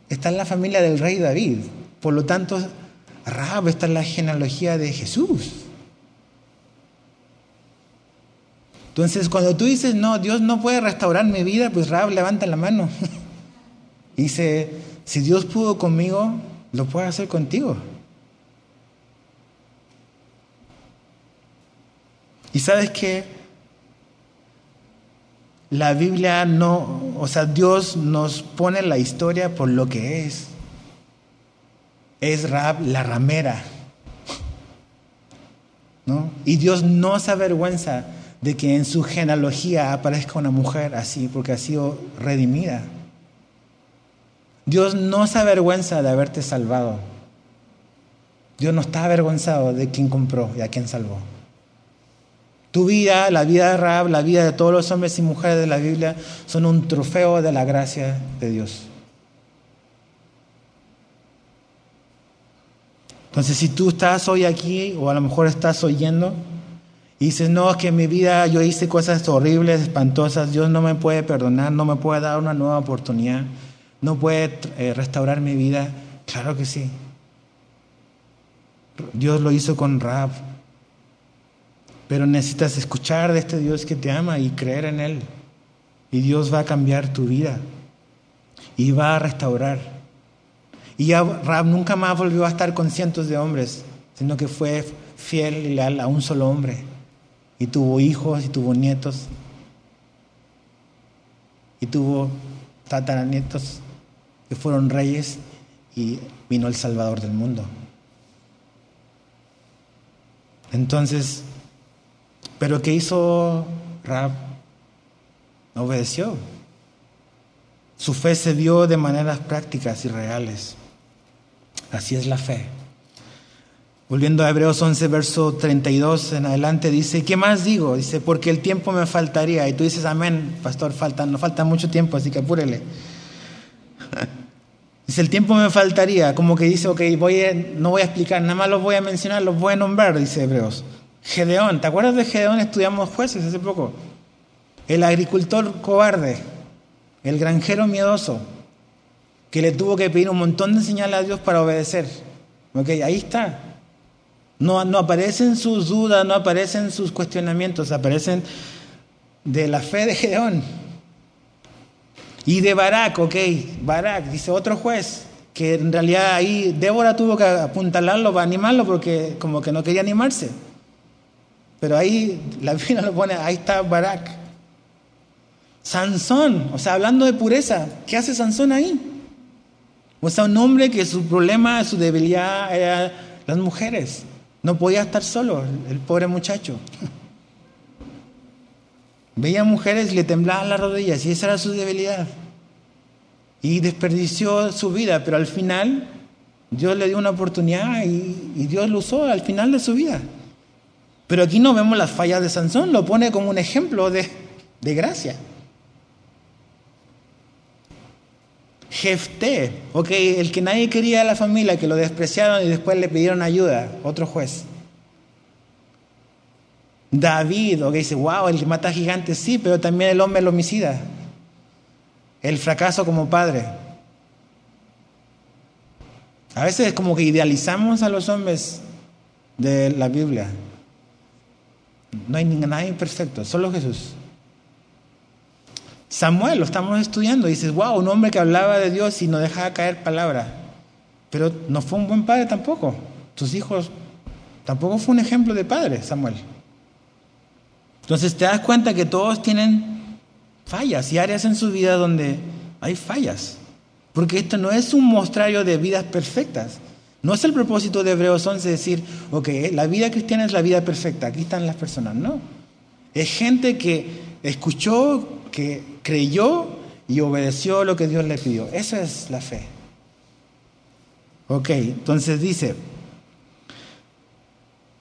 está en la familia del rey David. Por lo tanto, Rahab está en la genealogía de Jesús. Entonces, cuando tú dices, no, Dios no puede restaurar mi vida, pues Rahab levanta la mano. dice, si Dios pudo conmigo, lo puede hacer contigo. Y sabes que la Biblia no, o sea, Dios nos pone la historia por lo que es. Es Rab la ramera. ¿No? Y Dios no se avergüenza de que en su genealogía aparezca una mujer así, porque ha sido redimida. Dios no se avergüenza de haberte salvado. Dios no está avergonzado de quien compró y a quien salvó. Tu vida, la vida de Rahab, la vida de todos los hombres y mujeres de la Biblia son un trofeo de la gracia de Dios. Entonces, si tú estás hoy aquí o a lo mejor estás oyendo y dices, no, es que en mi vida yo hice cosas horribles, espantosas, Dios no me puede perdonar, no me puede dar una nueva oportunidad, no puede eh, restaurar mi vida, claro que sí. Dios lo hizo con Rahab. Pero necesitas escuchar de este Dios que te ama y creer en Él. Y Dios va a cambiar tu vida. Y va a restaurar. Y ya Rab nunca más volvió a estar con cientos de hombres, sino que fue fiel y leal a un solo hombre. Y tuvo hijos y tuvo nietos. Y tuvo tataranietos que fueron reyes y vino el Salvador del mundo. Entonces, pero ¿qué hizo Rab? Obedeció. Su fe se dio de maneras prácticas y reales. Así es la fe. Volviendo a Hebreos 11, verso 32 en adelante, dice, ¿qué más digo? Dice, porque el tiempo me faltaría. Y tú dices, amén, pastor, falta, no falta mucho tiempo, así que apúrele. Dice, el tiempo me faltaría, como que dice, ok, voy no voy a explicar, nada más los voy a mencionar, los voy a nombrar, dice Hebreos. Gedeón, ¿te acuerdas de Gedeón? Estudiamos jueces hace poco. El agricultor cobarde, el granjero miedoso, que le tuvo que pedir un montón de señales a Dios para obedecer. Ok, ahí está. No, no aparecen sus dudas, no aparecen sus cuestionamientos, aparecen de la fe de Gedeón. Y de Barak, ok, Barak, dice otro juez, que en realidad ahí Débora tuvo que apuntalarlo para animarlo porque como que no quería animarse. Pero ahí la Biblia lo pone, ahí está Barak. Sansón, o sea, hablando de pureza, ¿qué hace Sansón ahí? O sea, un hombre que su problema, su debilidad era las mujeres. No podía estar solo, el pobre muchacho. Veía mujeres y le temblaban las rodillas y esa era su debilidad. Y desperdició su vida, pero al final Dios le dio una oportunidad y, Dios lo usó al final de su vida. Pero aquí no vemos las fallas de Sansón, lo pone como un ejemplo de, gracia. Jefté, ok, el que nadie quería de la familia, que lo despreciaron y después le pidieron ayuda, otro juez. David, ok, dice, wow, el que mata gigantes, sí, pero también el hombre el homicida. El fracaso como padre. A veces es como que idealizamos a los hombres de la Biblia. No hay nadie perfecto, solo Jesús. Samuel, lo estamos estudiando, y dices, wow, un hombre que hablaba de Dios y no dejaba caer palabra. Pero no fue un buen padre tampoco. Tus hijos tampoco fue un ejemplo de padre, Samuel. Entonces te das cuenta que todos tienen fallas y áreas en su vida donde hay fallas. Porque esto no es un mostrario de vidas perfectas. No es el propósito de Hebreos 11 decir, ok, la vida cristiana es la vida perfecta, aquí están las personas. No. Es gente que escuchó, que creyó y obedeció lo que Dios le pidió. Eso es la fe. Ok, entonces dice,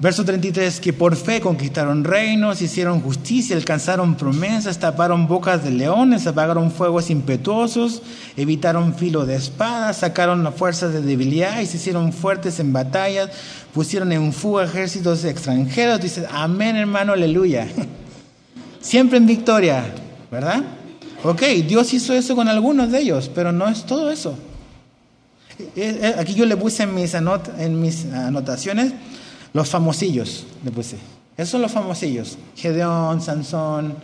Verso 33, que por fe conquistaron reinos, hicieron justicia, alcanzaron promesas, taparon bocas de leones, apagaron fuegos impetuosos, evitaron filo de espada, sacaron la fuerza de debilidad y se hicieron fuertes en batallas, pusieron en fuga ejércitos extranjeros. Dice, amén hermano, aleluya. Siempre en victoria, ¿verdad? Ok, Dios hizo eso con algunos de ellos, pero no es todo eso. Eh, eh, aquí yo le puse mis, en mis anotaciones los famosillos, le puse. Esos son los famosillos. Gedeón, Sansón,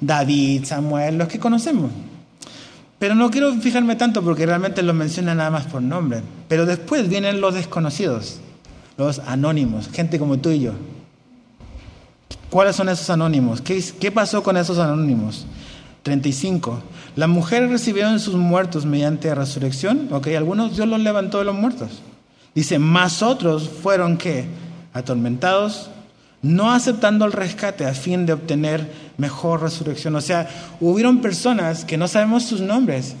David, Samuel, los que conocemos. Pero no quiero fijarme tanto porque realmente los menciona nada más por nombre. Pero después vienen los desconocidos, los anónimos, gente como tú y yo. ¿Cuáles son esos anónimos? ¿Qué, pasó con esos anónimos? 35. Las mujeres recibieron sus muertos mediante resurrección. Ok, algunos Dios los levantó de los muertos. Dice, más otros fueron que atormentados, no aceptando el rescate a fin de obtener mejor resurrección. O sea, hubieron personas que no sabemos sus nombres,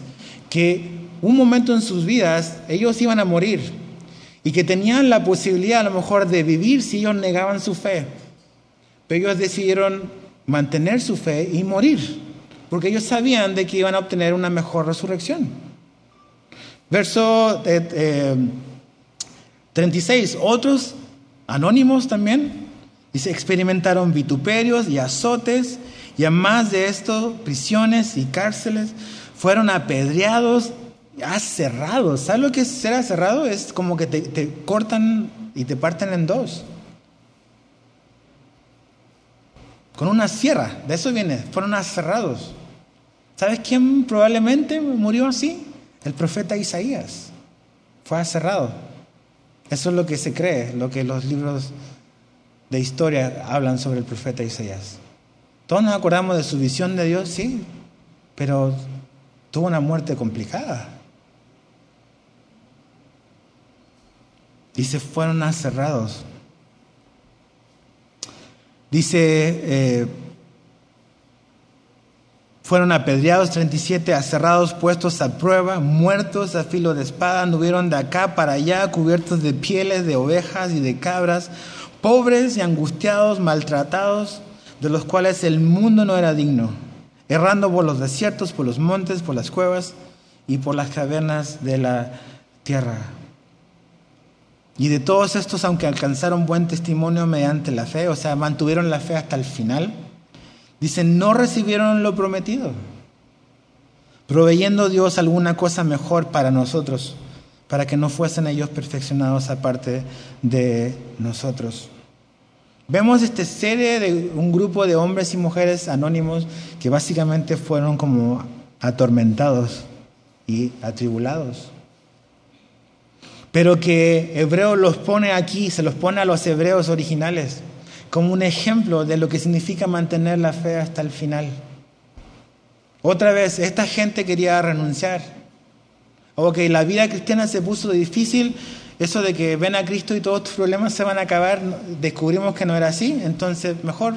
que un momento en sus vidas ellos iban a morir y que tenían la posibilidad a lo mejor de vivir si ellos negaban su fe. Pero ellos decidieron mantener su fe y morir, porque ellos sabían de que iban a obtener una mejor resurrección. Verso eh, eh, 36. Otros, anónimos también, experimentaron vituperios y azotes, y además de esto, prisiones y cárceles, fueron apedreados, aserrados. ¿Sabes lo que es ser aserrado? Es como que te, te cortan y te parten en dos. Con una sierra, de eso viene, fueron aserrados. ¿Sabes quién probablemente murió así? El profeta Isaías. Fue aserrado. Eso es lo que se cree, lo que los libros de historia hablan sobre el profeta Isaías. Todos nos acordamos de su visión de Dios, sí, pero tuvo una muerte complicada. Y se fueron aserrados. Dice eh, fueron apedreados 37, aserrados, puestos a prueba, muertos a filo de espada, anduvieron de acá para allá, cubiertos de pieles de ovejas y de cabras, pobres y angustiados, maltratados, de los cuales el mundo no era digno, errando por los desiertos, por los montes, por las cuevas y por las cavernas de la tierra. Y de todos estos, aunque alcanzaron buen testimonio mediante la fe, o sea, mantuvieron la fe hasta el final, Dicen, no recibieron lo prometido, proveyendo Dios alguna cosa mejor para nosotros, para que no fuesen ellos perfeccionados aparte de nosotros. Vemos esta serie de un grupo de hombres y mujeres anónimos que básicamente fueron como atormentados y atribulados. Pero que Hebreo los pone aquí, se los pone a los hebreos originales como un ejemplo de lo que significa mantener la fe hasta el final. Otra vez, esta gente quería renunciar. Ok, la vida cristiana se puso difícil, eso de que ven a Cristo y todos tus problemas se van a acabar, descubrimos que no era así, entonces mejor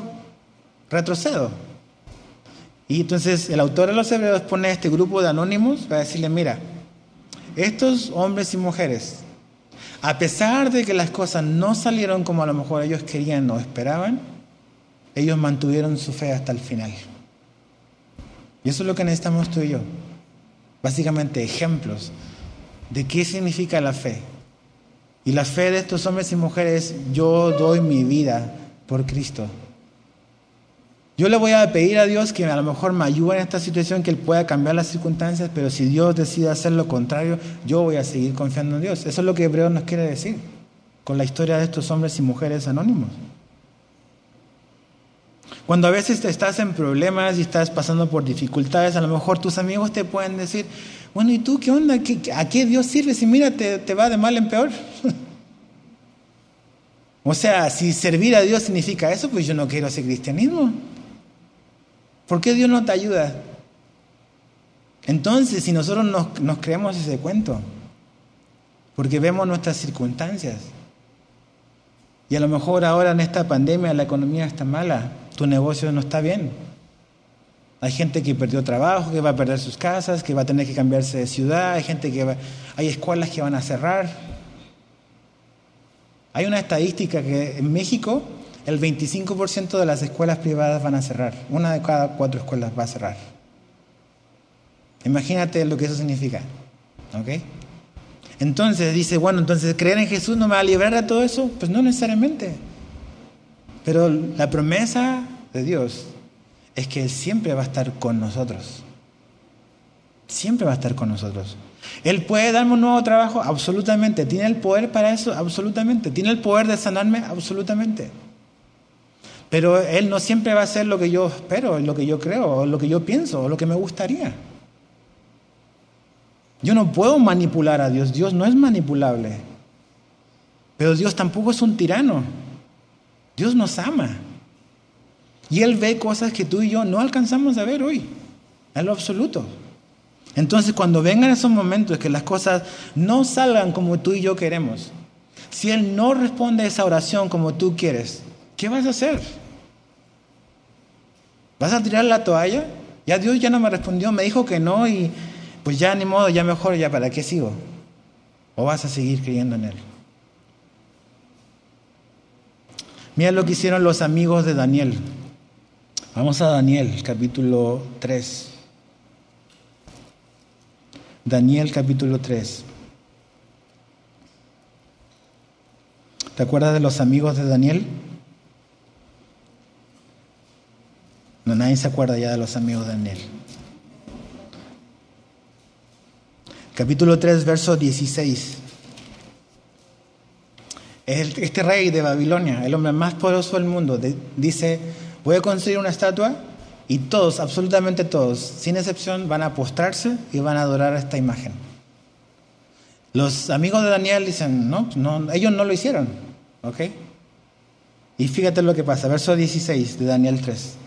retrocedo. Y entonces el autor de los Hebreos pone a este grupo de anónimos para decirle, mira, estos hombres y mujeres a pesar de que las cosas no salieron como a lo mejor ellos querían o esperaban, ellos mantuvieron su fe hasta el final. Y eso es lo que necesitamos tú y yo. Básicamente ejemplos de qué significa la fe. Y la fe de estos hombres y mujeres, yo doy mi vida por Cristo. Yo le voy a pedir a Dios que a lo mejor me ayude en esta situación, que Él pueda cambiar las circunstancias, pero si Dios decide hacer lo contrario, yo voy a seguir confiando en Dios. Eso es lo que Hebreo nos quiere decir con la historia de estos hombres y mujeres anónimos. Cuando a veces estás en problemas y estás pasando por dificultades, a lo mejor tus amigos te pueden decir, bueno, ¿y tú qué onda? ¿A qué Dios sirve si mira, te, te va de mal en peor? o sea, si servir a Dios significa eso, pues yo no quiero hacer cristianismo. ¿Por qué Dios no te ayuda? Entonces, si nosotros nos, creemos ese cuento, porque vemos nuestras circunstancias, y a lo mejor ahora en esta pandemia la economía está mala, tu negocio no está bien. Hay gente que perdió trabajo, que va a perder sus casas, que va a tener que cambiarse de ciudad, hay gente que va, hay escuelas que van a cerrar. Hay una estadística que en México el 25% de las escuelas privadas van a cerrar. Una de cada cuatro escuelas va a cerrar. Imagínate lo que eso significa. ¿Ok? Entonces dice, bueno, entonces creer en Jesús no me va a librar de todo eso. Pues no necesariamente. Pero la promesa de Dios es que Él siempre va a estar con nosotros. Siempre va a estar con nosotros. Él puede darme un nuevo trabajo, absolutamente. ¿Tiene el poder para eso? Absolutamente. ¿Tiene el poder de sanarme? Absolutamente. Pero Él no siempre va a hacer lo que yo espero, lo que yo creo, lo que yo pienso, lo que me gustaría. Yo no puedo manipular a Dios, Dios no es manipulable. Pero Dios tampoco es un tirano. Dios nos ama. Y Él ve cosas que tú y yo no alcanzamos a ver hoy, en lo absoluto. Entonces, cuando vengan esos momentos que las cosas no salgan como tú y yo queremos, si Él no responde a esa oración como tú quieres, ¿qué vas a hacer? ¿Vas a tirar la toalla? Ya Dios ya no me respondió, me dijo que no y pues ya ni modo, ya mejor, ya para qué sigo. ¿O vas a seguir creyendo en Él? Mira lo que hicieron los amigos de Daniel. Vamos a Daniel, capítulo 3. Daniel, capítulo 3. ¿Te acuerdas de los amigos de Daniel? No, nadie se acuerda ya de los amigos de Daniel. capítulo 3, verso 16. Este rey de Babilonia, el hombre más poderoso del mundo, dice, voy a construir una estatua y todos, absolutamente todos, sin excepción, van a postrarse y van a adorar esta imagen. Los amigos de Daniel dicen, no, no ellos no lo hicieron, ¿ok? Y fíjate lo que pasa, verso 16 de Daniel 3.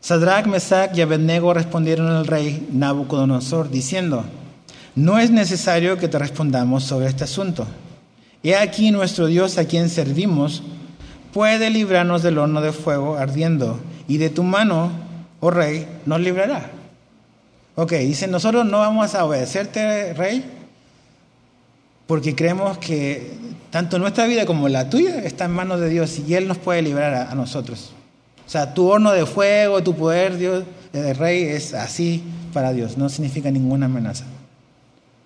Sadrach, Mesach y Abednego respondieron al rey Nabucodonosor diciendo, no es necesario que te respondamos sobre este asunto. He aquí nuestro Dios a quien servimos puede librarnos del horno de fuego ardiendo y de tu mano, oh rey, nos librará. Ok, dice, nosotros no vamos a obedecerte, rey, porque creemos que tanto nuestra vida como la tuya está en manos de Dios y Él nos puede librar a, nosotros. O sea, tu horno de fuego, tu poder, Dios, el rey, es así para Dios, no significa ninguna amenaza.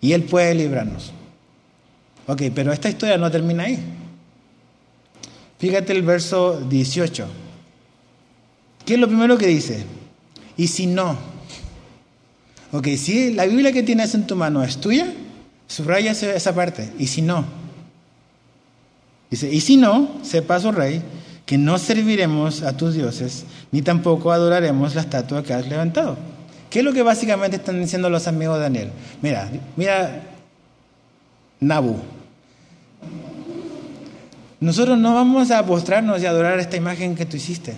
Y Él puede librarnos. Ok, pero esta historia no termina ahí. Fíjate el verso 18. ¿Qué es lo primero que dice? Y si no. Ok, si la Biblia que tienes en tu mano es tuya, subraya esa parte. Y si no. Dice, y si no, sepas, oh rey, que no serviremos a tus dioses, ni tampoco adoraremos la estatua que has levantado. ¿Qué es lo que básicamente están diciendo los amigos de Daniel? Mira, mira, Nabu. Nosotros no vamos a postrarnos y adorar esta imagen que tú hiciste.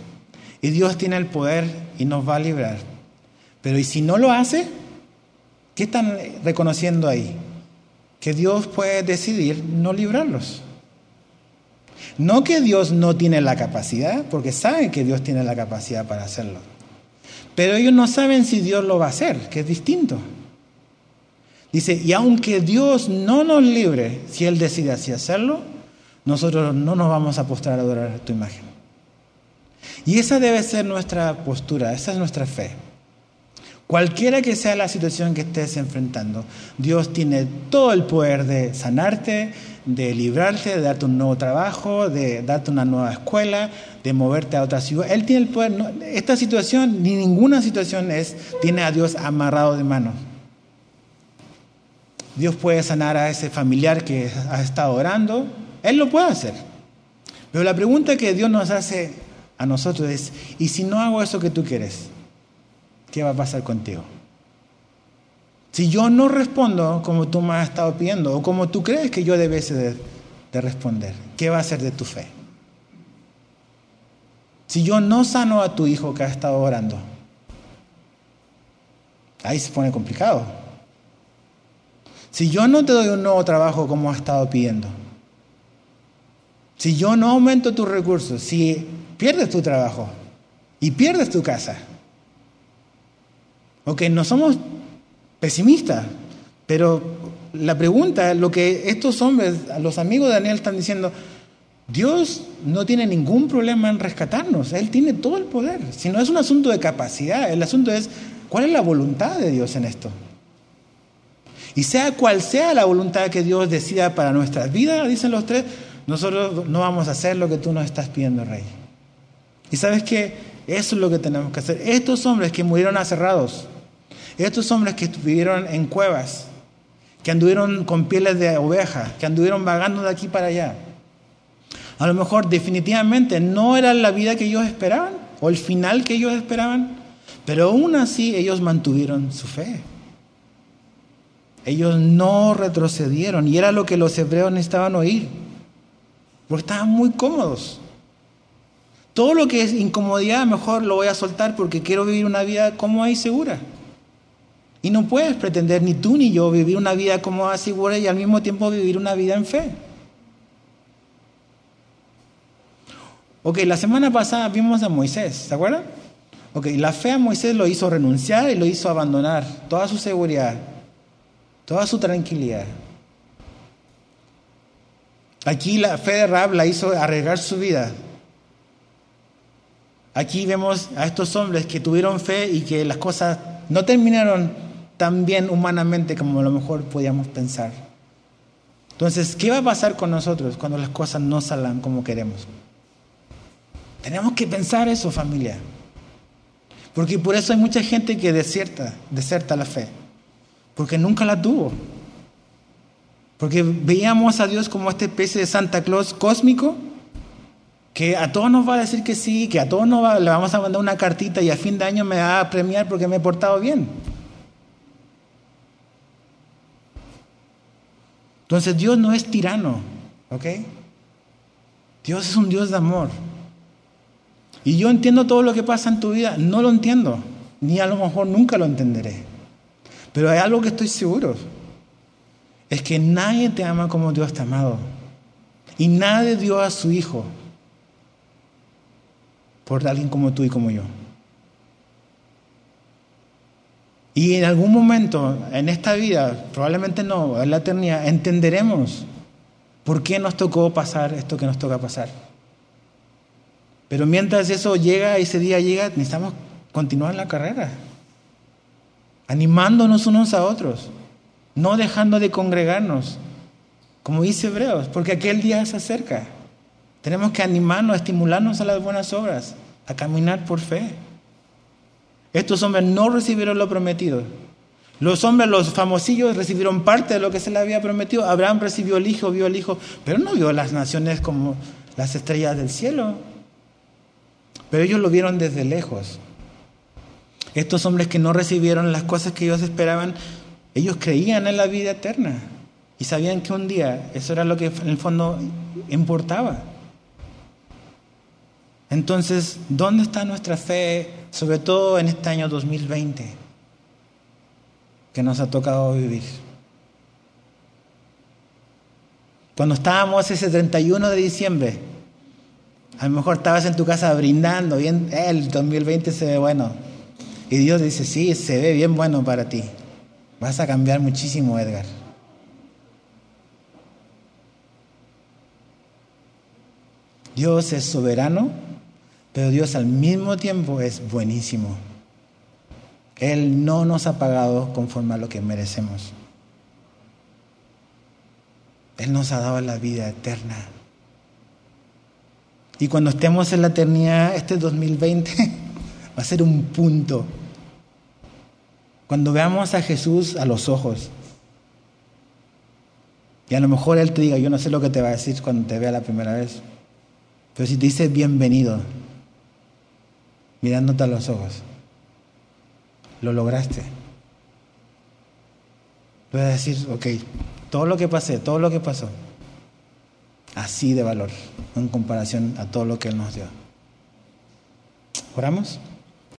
Y Dios tiene el poder y nos va a librar. Pero ¿y si no lo hace? ¿Qué están reconociendo ahí? Que Dios puede decidir no librarlos. No que Dios no tiene la capacidad, porque saben que Dios tiene la capacidad para hacerlo. Pero ellos no saben si Dios lo va a hacer, que es distinto. Dice, y aunque Dios no nos libre, si Él decide así hacerlo, nosotros no nos vamos a postrar a adorar tu imagen. Y esa debe ser nuestra postura, esa es nuestra fe. Cualquiera que sea la situación que estés enfrentando, Dios tiene todo el poder de sanarte, de librarte, de darte un nuevo trabajo, de darte una nueva escuela, de moverte a otra ciudad. Él tiene el poder. esta situación, ni ninguna situación es, tiene a Dios amarrado de mano. Dios puede sanar a ese familiar que ha estado orando. Él lo puede hacer. Pero la pregunta que Dios nos hace a nosotros es, ¿y si no hago eso que tú quieres? ¿Qué va a pasar contigo? Si yo no respondo como tú me has estado pidiendo o como tú crees que yo debes de, responder, ¿qué va a ser de tu fe? Si yo no sano a tu hijo que ha estado orando, ahí se pone complicado. Si yo no te doy un nuevo trabajo como has estado pidiendo, si yo no aumento tus recursos, si pierdes tu trabajo y pierdes tu casa, ok, no somos pesimistas, pero la pregunta, lo que estos hombres, los amigos de Daniel están diciendo, Dios no tiene ningún problema en rescatarnos, Él tiene todo el poder. Si no es un asunto de capacidad, el asunto es cuál es la voluntad de Dios en esto. Y sea cual sea la voluntad que Dios decida para nuestras vidas, dicen los tres, nosotros no vamos a hacer lo que tú nos estás pidiendo, Rey. Y sabes que eso es lo que tenemos que hacer. Estos hombres que murieron aserrados, estos hombres que vivieron en cuevas, que anduvieron con pieles de oveja, que anduvieron vagando de aquí para allá, a lo mejor definitivamente no era la vida que ellos esperaban o el final que ellos esperaban, pero aún así ellos mantuvieron su fe. Ellos no retrocedieron y era lo que los hebreos necesitaban oír, porque estaban muy cómodos. Todo lo que es incomodidad mejor lo voy a soltar porque quiero vivir una vida cómoda y segura. Y no puedes pretender ni tú ni yo vivir una vida cómoda y segura y al mismo tiempo vivir una vida en fe. Ok, la semana pasada vimos a Moisés, ¿se acuerdan? Ok, la fe a Moisés lo hizo renunciar y lo hizo abandonar toda su seguridad, toda su tranquilidad. Aquí la fe de Rab la hizo arriesgar su vida. Aquí vemos a estos hombres que tuvieron fe y que las cosas no terminaron tan bien humanamente como a lo mejor podíamos pensar. Entonces, ¿qué va a pasar con nosotros cuando las cosas no salgan como queremos? Tenemos que pensar eso, familia. Porque por eso hay mucha gente que desierta, deserta la fe. Porque nunca la tuvo. Porque veíamos a Dios como esta especie de Santa Claus cósmico que a todos nos va a decir que sí, que a todos nos le vamos a mandar una cartita y a fin de año me va a premiar porque me he portado bien. Entonces Dios no es tirano, ¿ok? Dios es un Dios de amor. Y yo entiendo todo lo que pasa en tu vida, no lo entiendo, ni a lo mejor nunca lo entenderé. Pero hay algo que estoy seguro, es que nadie te ama como Dios te ha amado. Y nadie dio a su Hijo por alguien como tú y como yo. Y en algún momento en esta vida, probablemente no, en la eternidad, entenderemos por qué nos tocó pasar esto que nos toca pasar. Pero mientras eso llega, ese día llega, necesitamos continuar la carrera, animándonos unos a otros, no dejando de congregarnos, como dice Hebreos, porque aquel día se acerca. Tenemos que animarnos, estimularnos a las buenas obras, a caminar por fe. Estos hombres no recibieron lo prometido. Los hombres, los famosillos, recibieron parte de lo que se les había prometido. Abraham recibió el hijo, vio el hijo, pero no vio las naciones como las estrellas del cielo. Pero ellos lo vieron desde lejos. Estos hombres que no recibieron las cosas que ellos esperaban, ellos creían en la vida eterna y sabían que un día eso era lo que en el fondo importaba. Entonces, ¿dónde está nuestra fe, sobre todo en este año 2020 que nos ha tocado vivir? Cuando estábamos ese 31 de diciembre, a lo mejor estabas en tu casa brindando, bien, el 2020 se ve bueno. Y Dios dice, sí, se ve bien bueno para ti. Vas a cambiar muchísimo, Edgar. Dios es soberano, pero Dios al mismo tiempo es buenísimo. Él no nos ha pagado conforme a lo que merecemos. Él nos ha dado la vida eterna. Y cuando estemos en la eternidad, este 2020 va a ser un punto. Cuando veamos a Jesús a los ojos, y a lo mejor Él te diga, yo no sé lo que te va a decir cuando te vea la primera vez, pero si te dice bienvenido, mirándote a los ojos, lo lograste. Voy a decir, ok, todo lo que pasé, todo lo que pasó, así de valor en comparación a todo lo que Él nos dio. ¿Oramos?